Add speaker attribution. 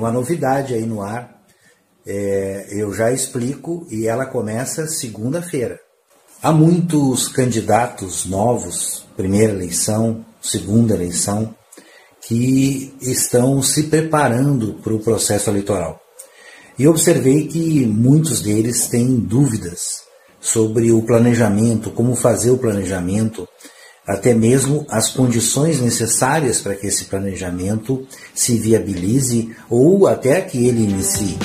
Speaker 1: uma novidade aí no ar. É, eu já explico e ela começa segunda-feira. Há muitos candidatos novos, primeira eleição, segunda eleição, que estão se preparando para o processo eleitoral. E observei que muitos deles têm dúvidas sobre o planejamento, como fazer o planejamento, até mesmo as condições necessárias para que esse planejamento se viabilize ou até que ele inicie.